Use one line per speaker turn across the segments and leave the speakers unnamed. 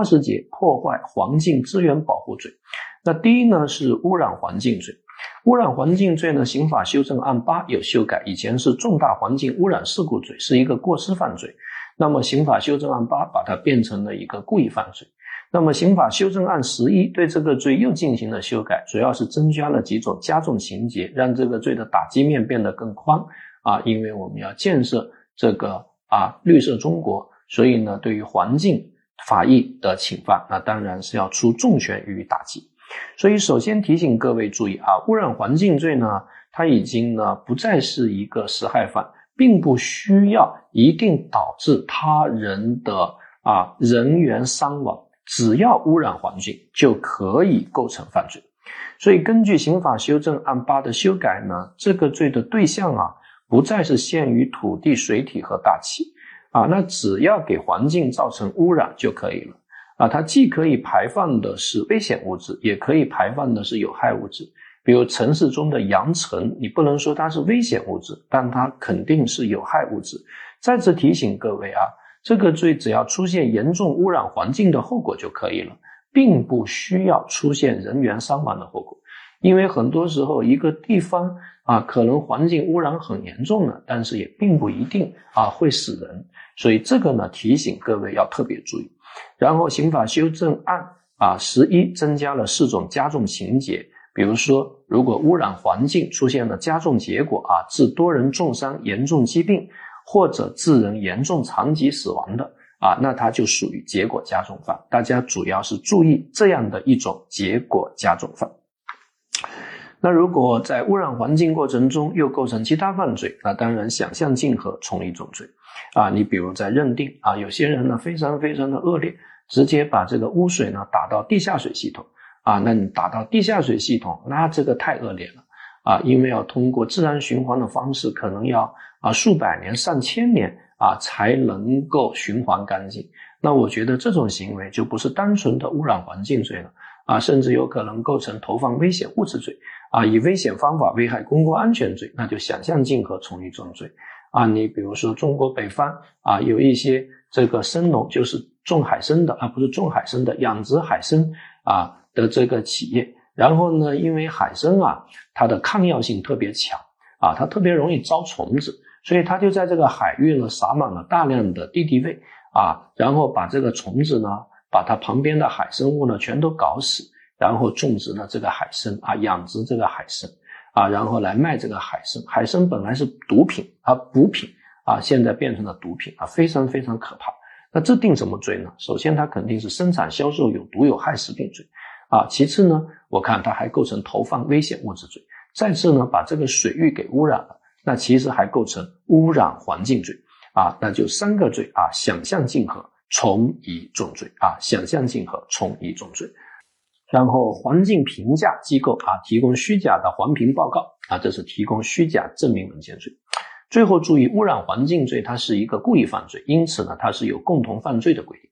二十节破坏环境资源保护罪。那第一呢是污染环境罪。污染环境罪呢，刑法修正案八有修改，以前是重大环境污染事故罪，是一个过失犯罪。那么刑法修正案八把它变成了一个故意犯罪。那么刑法修正案十一对这个罪又进行了修改，主要是增加了几种加重情节，让这个罪的打击面变得更宽啊。因为我们要建设这个啊绿色中国，所以呢，对于环境法益的侵犯，那当然是要出重拳予以打击。所以，首先提醒各位注意啊，污染环境罪呢，它已经呢不再是一个实害犯，并不需要一定导致他人的啊人员伤亡，只要污染环境就可以构成犯罪。所以，根据刑法修正案八的修改呢，这个罪的对象啊不再是限于土地、水体和大气啊，那只要给环境造成污染就可以了。啊，它既可以排放的是危险物质，也可以排放的是有害物质。比如城市中的扬尘，你不能说它是危险物质，但它肯定是有害物质。再次提醒各位啊，这个罪只要出现严重污染环境的后果就可以了，并不需要出现人员伤亡的后果。因为很多时候一个地方啊，可能环境污染很严重了，但是也并不一定啊会死人。所以这个呢，提醒各位要特别注意。然后，刑法修正案啊十一增加了四种加重情节，比如说，如果污染环境出现了加重结果啊，致多人重伤、严重疾病，或者致人严重残疾死亡的啊，那它就属于结果加重犯。大家主要是注意这样的一种结果加重犯。那如果在污染环境过程中又构成其他犯罪，那当然想象竞合从一重罪。啊，你比如在认定啊，有些人呢非常非常的恶劣，直接把这个污水呢打到地下水系统啊，那你打到地下水系统，那这个太恶劣了啊，因为要通过自然循环的方式，可能要啊数百年、上千年啊才能够循环干净。那我觉得这种行为就不是单纯的污染环境罪了啊，甚至有可能构成投放危险物质罪啊，以危险方法危害公共安全罪，那就想象竞合从一重罪。啊，你比如说中国北方啊，有一些这个生农，就是种海参的，而不是种海参的养殖海参啊的这个企业。然后呢，因为海参啊，它的抗药性特别强啊，它特别容易招虫子，所以它就在这个海域呢撒满了大量的敌敌畏啊，然后把这个虫子呢，把它旁边的海生物呢全都搞死，然后种植了这个海参啊，养殖这个海参。啊，然后来卖这个海参，海参本来是毒品啊，补品啊，现在变成了毒品啊，非常非常可怕。那这定什么罪呢？首先，它肯定是生产销售有毒有害食品罪啊。其次呢，我看它还构成投放危险物质罪。再次呢，把这个水域给污染了，那其实还构成污染环境罪啊。那就三个罪啊，想象竞合，从一重罪啊，想象竞合，从一重罪。然后，环境评价机构啊，提供虚假的环评报告啊，这是提供虚假证明文件罪。最后注意，污染环境罪它是一个故意犯罪，因此呢，它是有共同犯罪的规定。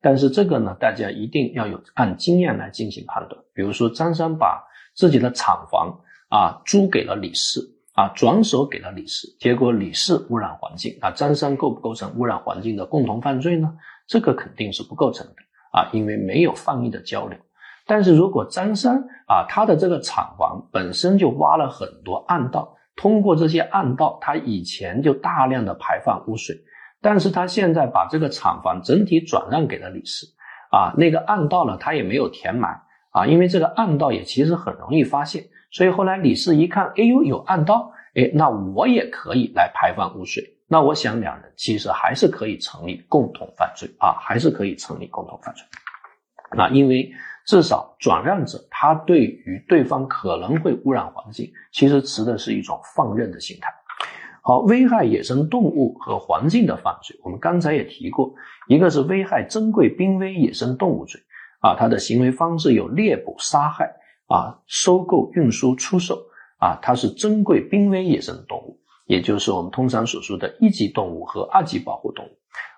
但是这个呢，大家一定要有按经验来进行判断。比如说，张三把自己的厂房啊租给了李四啊，转手给了李四，结果李四污染环境啊，张三构不构成污染环境的共同犯罪呢？这个肯定是不构成的啊，因为没有放逸的交流。但是如果张三啊，他的这个厂房本身就挖了很多暗道，通过这些暗道，他以前就大量的排放污水，但是他现在把这个厂房整体转让给了李四，啊，那个暗道呢，他也没有填满啊，因为这个暗道也其实很容易发现，所以后来李四一看，哎呦，有暗道，哎，那我也可以来排放污水，那我想两人其实还是可以成立共同犯罪啊，还是可以成立共同犯罪，那因为。至少转让者他对于对方可能会污染环境，其实持的是一种放任的心态。好，危害野生动物和环境的犯罪，我们刚才也提过，一个是危害珍贵濒危野生动物罪啊，它的行为方式有猎捕、杀害啊、收购、运输、出售啊，它是珍贵濒危野生动物，也就是我们通常所说的一级动物和二级保护动物，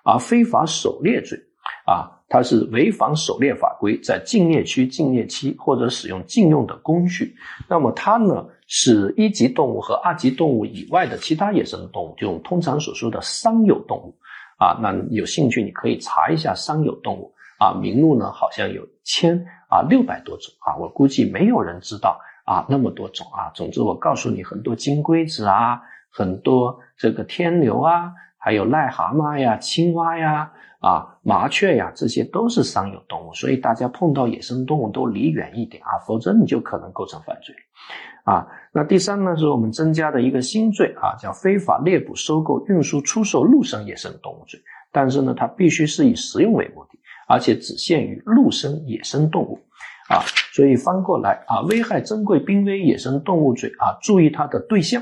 而非法狩猎罪。啊，它是违反狩猎法规，在禁猎区、禁猎期或者使用禁用的工具。那么它呢，是一级动物和二级动物以外的其他野生动物，就通常所说的商有动物。啊，那有兴趣你可以查一下商有动物啊，名录呢好像有千啊六百多种啊，我估计没有人知道啊那么多种啊。总之我告诉你，很多金龟子啊，很多这个天牛啊，还有癞蛤蟆呀、青蛙呀、啊麻雀呀，这些都是商有动物，所以大家碰到野生动物都离远一点啊，否则你就可能构成犯罪。啊，那第三呢，是我们增加的一个新罪啊，叫非法猎捕、收购、运输、出售陆生野生动物罪。但是呢，它必须是以食用为目的，而且只限于陆生野生动物，啊，所以翻过来啊，危害珍贵濒危野生动物罪啊，注意它的对象，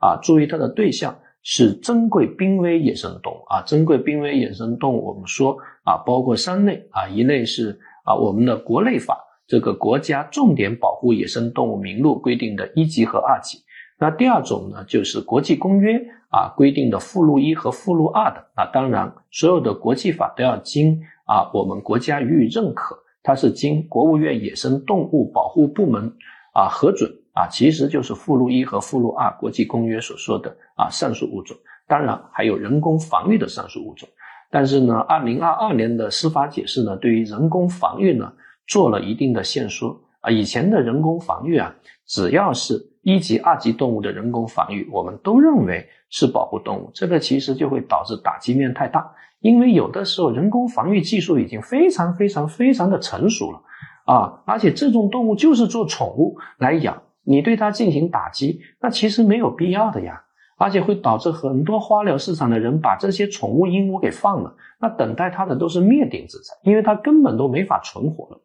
啊，注意它的对象是珍贵濒危野生动物啊，珍贵濒危野生动物，我们说啊，包括三类啊，一类是啊，我们的国内法这个国家重点保护野生动物名录规定的一级和二级。那第二种呢，就是国际公约啊规定的附录一和附录二的啊，当然所有的国际法都要经啊我们国家予以认可，它是经国务院野生动物保护部门啊核准啊，其实就是附录一和附录二国际公约所说的啊上述物种，当然还有人工防御的上述物种。但是呢，二零二二年的司法解释呢，对于人工防御呢做了一定的限缩啊，以前的人工防御啊，只要是一级、二级动物的人工防御，我们都认为是保护动物，这个其实就会导致打击面太大。因为有的时候人工防御技术已经非常非常非常的成熟了啊，而且这种动物就是做宠物来养，你对它进行打击，那其实没有必要的呀，而且会导致很多花鸟市场的人把这些宠物鹦鹉给放了，那等待它的都是灭顶之灾，因为它根本都没法存活了。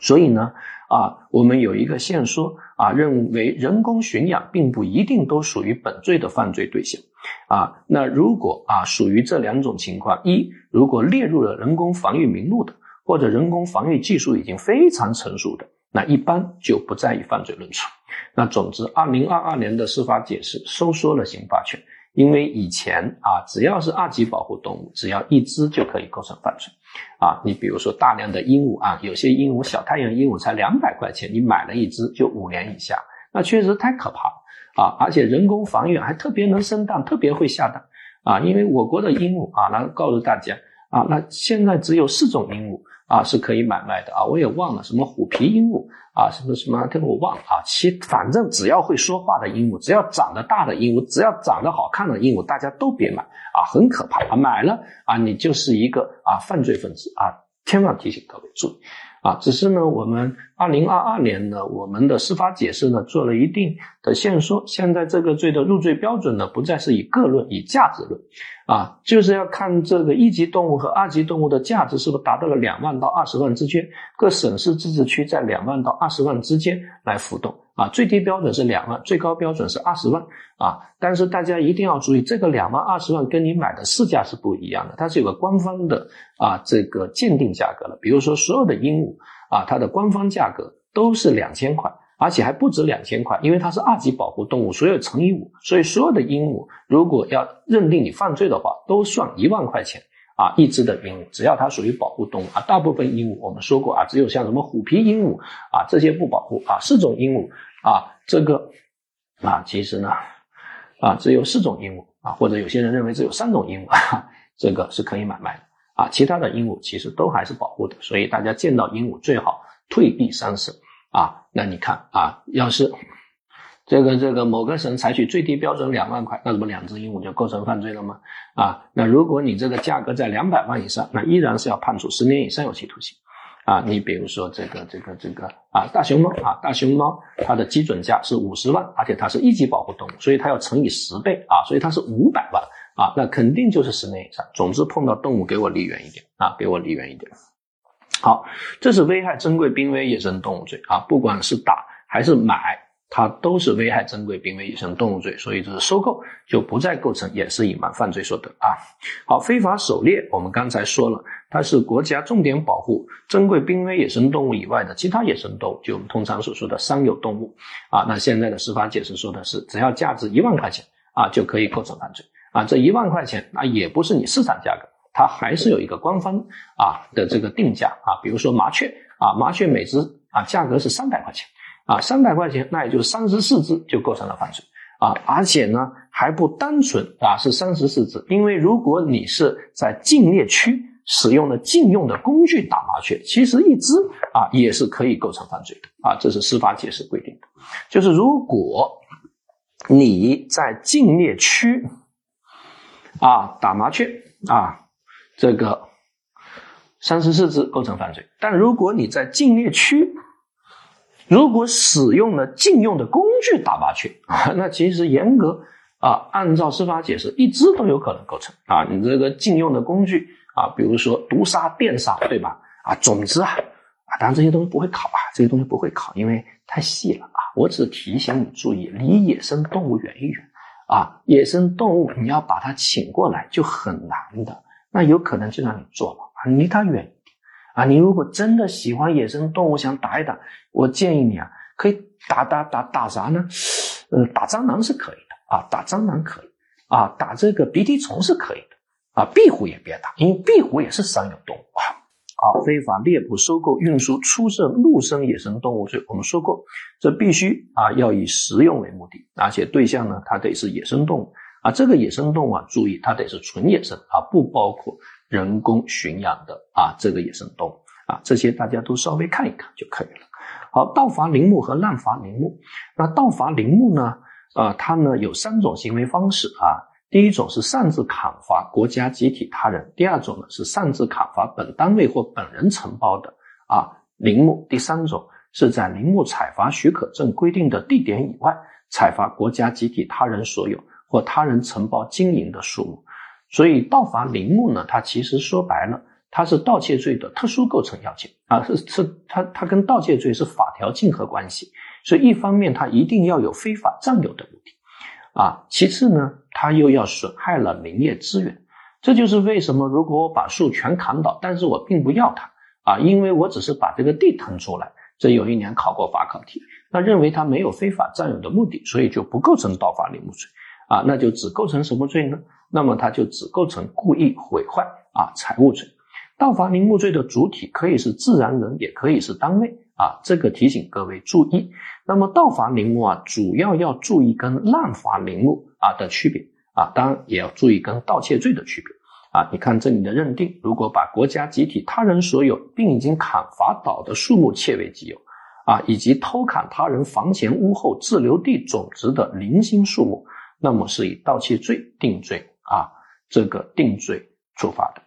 所以呢，啊，我们有一个线说啊，认为人工驯养并不一定都属于本罪的犯罪对象，啊，那如果啊属于这两种情况，一如果列入了人工防御名录的，或者人工防御技术已经非常成熟的，那一般就不在于犯罪论处。那总之，二零二二年的司法解释收缩了刑罚权。因为以前啊，只要是二级保护动物，只要一只就可以构成犯罪，啊，你比如说大量的鹦鹉啊，有些鹦鹉小太阳鹦鹉才两百块钱，你买了一只就五年以下，那确实太可怕了啊！而且人工繁育还特别能生蛋，特别会下蛋啊！因为我国的鹦鹉啊，那告诉大家啊，那现在只有四种鹦鹉。啊，是可以买卖的啊！我也忘了什么虎皮鹦鹉啊，什么什么，这个我忘了啊。其反正只要会说话的鹦鹉，只要长得大的鹦鹉，只要长得好看的鹦鹉，大家都别买啊，很可怕啊！买了啊，你就是一个啊犯罪分子啊！千万提醒各位注意。啊，只是呢，我们二零二二年呢，我们的司法解释呢做了一定的限缩。现在这个罪的入罪标准呢，不再是以个论，以价值论，啊，就是要看这个一级动物和二级动物的价值是不是达到了两万到二十万之间，各省市自治区在两万到二十万之间来浮动。啊，最低标准是两万，最高标准是二十万啊！但是大家一定要注意，这个两万、二十万跟你买的市价是不一样的，它是有个官方的啊这个鉴定价格了。比如说，所有的鹦鹉啊，它的官方价格都是两千块，而且还不止两千块，因为它是二级保护动物，所以乘以五，所以所有的鹦鹉如果要认定你犯罪的话，都算一万块钱啊一只的鹦鹉，只要它属于保护动物啊。大部分鹦鹉我们说过啊，只有像什么虎皮鹦鹉啊这些不保护啊，四种鹦鹉。啊，这个啊，其实呢，啊，只有四种鹦鹉啊，或者有些人认为只有三种鹦鹉，这个是可以买卖的啊。其他的鹦鹉其实都还是保护的，所以大家见到鹦鹉最好退避三舍啊。那你看啊，要是这个这个某个省采取最低标准两万块，那怎么两只鹦鹉就构成犯罪了吗？啊，那如果你这个价格在两百万以上，那依然是要判处十年以上有期徒刑。啊，你比如说这个这个这个啊，大熊猫啊，大熊猫它的基准价是五十万，而且它是一级保护动物，所以它要乘以十倍啊，所以它是五百万啊，那肯定就是十年以上。总之碰到动物给我离远一点啊，给我离远一点。好，这是危害珍贵濒危野生动物罪啊，不管是打还是买。它都是危害珍贵濒危野生动物罪，所以就是收购就不再构成掩饰隐瞒犯罪所得啊。好，非法狩猎，我们刚才说了，它是国家重点保护珍贵濒危野生动物以外的其他野生动物，就我们通常所说的商有动物啊。那现在的司法解释说的是，只要价值一万块钱啊，就可以构成犯罪啊。这一万块钱啊，也不是你市场价格，它还是有一个官方啊的这个定价啊。比如说麻雀啊，麻雀每只啊价格是三百块钱。啊，三百块钱，那也就是三十四只就构成了犯罪啊！而且呢，还不单纯啊，是三十四只，因为如果你是在禁猎区使用了禁用的工具打麻雀，其实一只啊也是可以构成犯罪的啊，这是司法解释规定的。就是如果你在禁猎区啊打麻雀啊，这个三十四只构成犯罪。但如果你在禁猎区，如果使用了禁用的工具打麻雀啊，那其实严格啊按照司法解释，一只都有可能构成啊。你这个禁用的工具。啊，比如说毒杀、电杀，对吧？啊，总之啊，啊，当然这些东西不会考啊，这些东西不会考，因为太细了啊。我只提醒你注意，离野生动物远一远啊。野生动物你要把它请过来就很难的，那有可能就让你做了啊，离它远一点啊。你如果真的喜欢野生动物，想打一打，我建议你啊，可以打打打打啥呢？呃，打蟑螂是可以的啊，打蟑螂可以啊，打这个鼻涕虫是可以的。啊，壁虎也别打，因为壁虎也是商有动物啊。啊，非法猎捕、收购、运输、出售陆生野生动物罪，我们说过，这必须啊要以食用为目的，而且对象呢，它得是野生动物啊。这个野生动物啊，注意它得是纯野生啊，不包括人工驯养的啊这个野生动物啊。这些大家都稍微看一看就可以了。好，盗伐林木和滥伐林木，那盗伐林木呢？啊，它呢有三种行为方式啊。第一种是擅自砍伐国家、集体、他人；第二种呢是擅自砍伐本单位或本人承包的啊林木；第三种是在林木采伐许可证规定的地点以外采伐国家、集体、他人所有或他人承包经营的树木。所以盗伐林木呢，它其实说白了，它是盗窃罪的特殊构成要件啊，是是它它跟盗窃罪是法条竞合关系。所以一方面它一定要有非法占有的目的。啊，其次呢，它又要损害了林业资源，这就是为什么如果我把树全砍倒，但是我并不要它啊，因为我只是把这个地腾出来。这有一年考过法考题，那认为它没有非法占有的目的，所以就不构成盗伐林木罪啊，那就只构成什么罪呢？那么它就只构成故意毁坏啊财物罪。盗伐林木罪的主体可以是自然人，也可以是单位。啊，这个提醒各位注意。那么盗伐林木啊，主要要注意跟滥伐林木啊的区别啊，当然也要注意跟盗窃罪的区别啊。你看这里的认定，如果把国家、集体、他人所有并已经砍伐倒的树木窃为己有啊，以及偷砍他人房前屋后自留地种植的零星树木，那么是以盗窃罪定罪啊，这个定罪处罚的。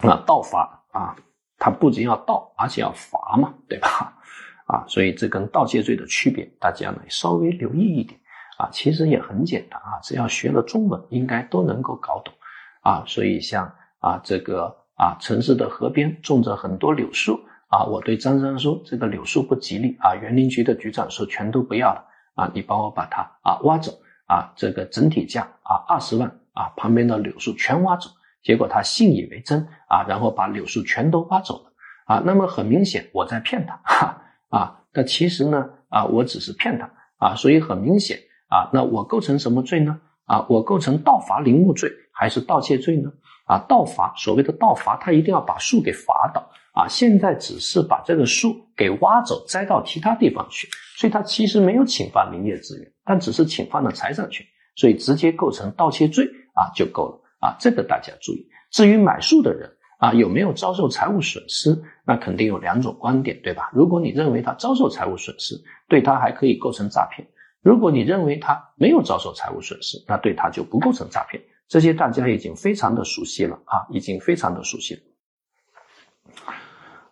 那盗伐啊。它不仅要盗，而且要罚嘛，对吧？啊，所以这跟盗窃罪的区别，大家呢稍微留意一点啊。其实也很简单啊，只要学了中文，应该都能够搞懂啊。所以像啊这个啊城市的河边种着很多柳树啊，我对张三说这个柳树不吉利啊，园林局的局长说全都不要了啊，你帮我把它啊挖走啊，这个整体价啊二十万啊，旁边的柳树全挖走。结果他信以为真啊，然后把柳树全都挖走了啊。那么很明显我在骗他哈啊。那其实呢啊，我只是骗他啊。所以很明显啊，那我构成什么罪呢？啊，我构成盗伐林木罪还是盗窃罪呢？啊，盗伐所谓的盗伐，他一定要把树给伐倒啊。现在只是把这个树给挖走，栽到其他地方去，所以他其实没有侵犯林业资源，但只是侵犯了财产权，所以直接构成盗窃罪啊就够了。啊，这个大家注意。至于买树的人啊，有没有遭受财务损失？那肯定有两种观点，对吧？如果你认为他遭受财务损失，对他还可以构成诈骗；如果你认为他没有遭受财务损失，那对他就不构成诈骗。这些大家已经非常的熟悉了啊，已经非常的熟悉了。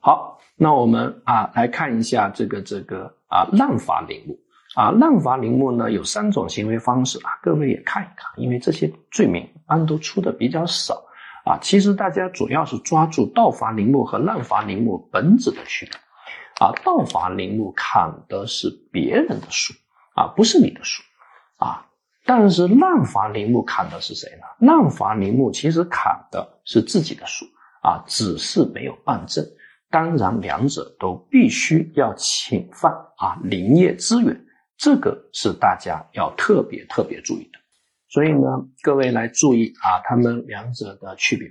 好，那我们啊来看一下这个这个啊滥伐林木。啊，滥伐林木呢有三种行为方式啊，各位也看一看，因为这些罪名案都出的比较少啊。其实大家主要是抓住盗伐林木和滥伐林木本质的区别啊。盗伐林木砍的是别人的树啊，不是你的树啊。但是滥伐林木砍的是谁呢？滥伐林木其实砍的是自己的树啊，只是没有办证。当然，两者都必须要侵犯啊林业资源。这个是大家要特别特别注意的，所以呢，各位来注意啊，他们两者的区别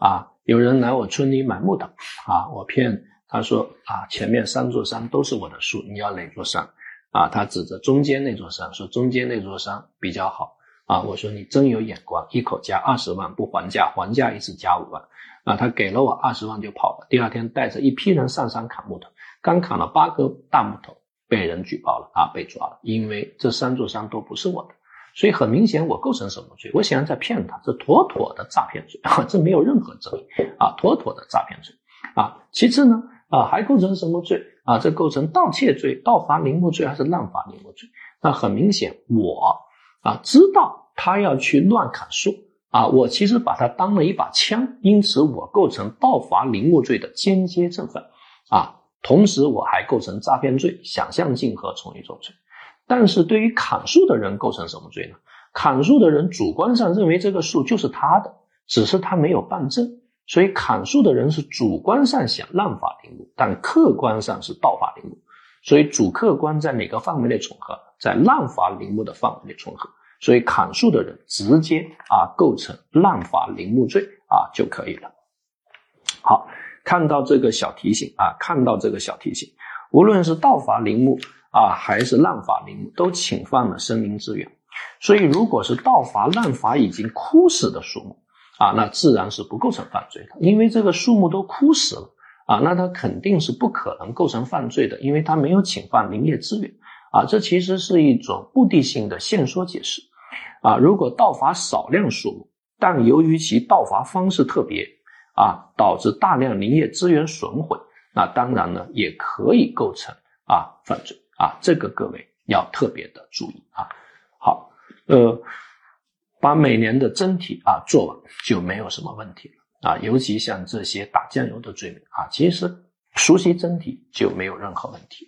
啊。有人来我村里买木头啊，我骗他说啊，前面三座山都是我的树，你要哪座山啊？他指着中间那座山说中间那座山比较好啊。我说你真有眼光，一口价二十万不还价，还价一次加五万啊，他给了我二十万就跑了，第二天带着一批人上山砍木头，刚砍了八棵大木头，被人举报了啊，被抓了，因为这三座山都不是我的，所以很明显我构成什么罪？我显然在骗他，这妥妥的诈骗罪啊，这没有任何争议啊，妥妥的诈骗罪啊。其次呢，啊，还构成什么罪啊？这构成盗窃罪、盗伐林木罪还是滥伐林木罪？那很明显，我啊知道他要去乱砍树。啊，我其实把它当了一把枪，因此我构成盗伐林木罪的间接正犯，啊，同时我还构成诈骗罪、想象竞合从一重罪。但是对于砍树的人构成什么罪呢？砍树的人主观上认为这个树就是他的，只是他没有办证，所以砍树的人是主观上想滥伐林木，但客观上是盗伐林木，所以主客观在哪个范围内重合？在滥伐林木的范围内重合。所以砍树的人直接啊构成滥伐林木罪啊就可以了。好，看到这个小提醒啊，看到这个小提醒，无论是盗伐林木啊还是滥伐林木，都侵犯了森林资源。所以，如果是盗伐滥伐已经枯死的树木啊，那自然是不构成犯罪的，因为这个树木都枯死了啊，那它肯定是不可能构成犯罪的，因为它没有侵犯林业资源啊。这其实是一种目的性的线索解释。啊，如果盗伐少量树木，但由于其盗伐方式特别，啊，导致大量林业资源损毁，那当然呢，也可以构成啊犯罪啊，这个各位要特别的注意啊。好，呃，把每年的真题啊做完就没有什么问题了啊，尤其像这些打酱油的罪名啊，其实熟悉真题就没有任何问题。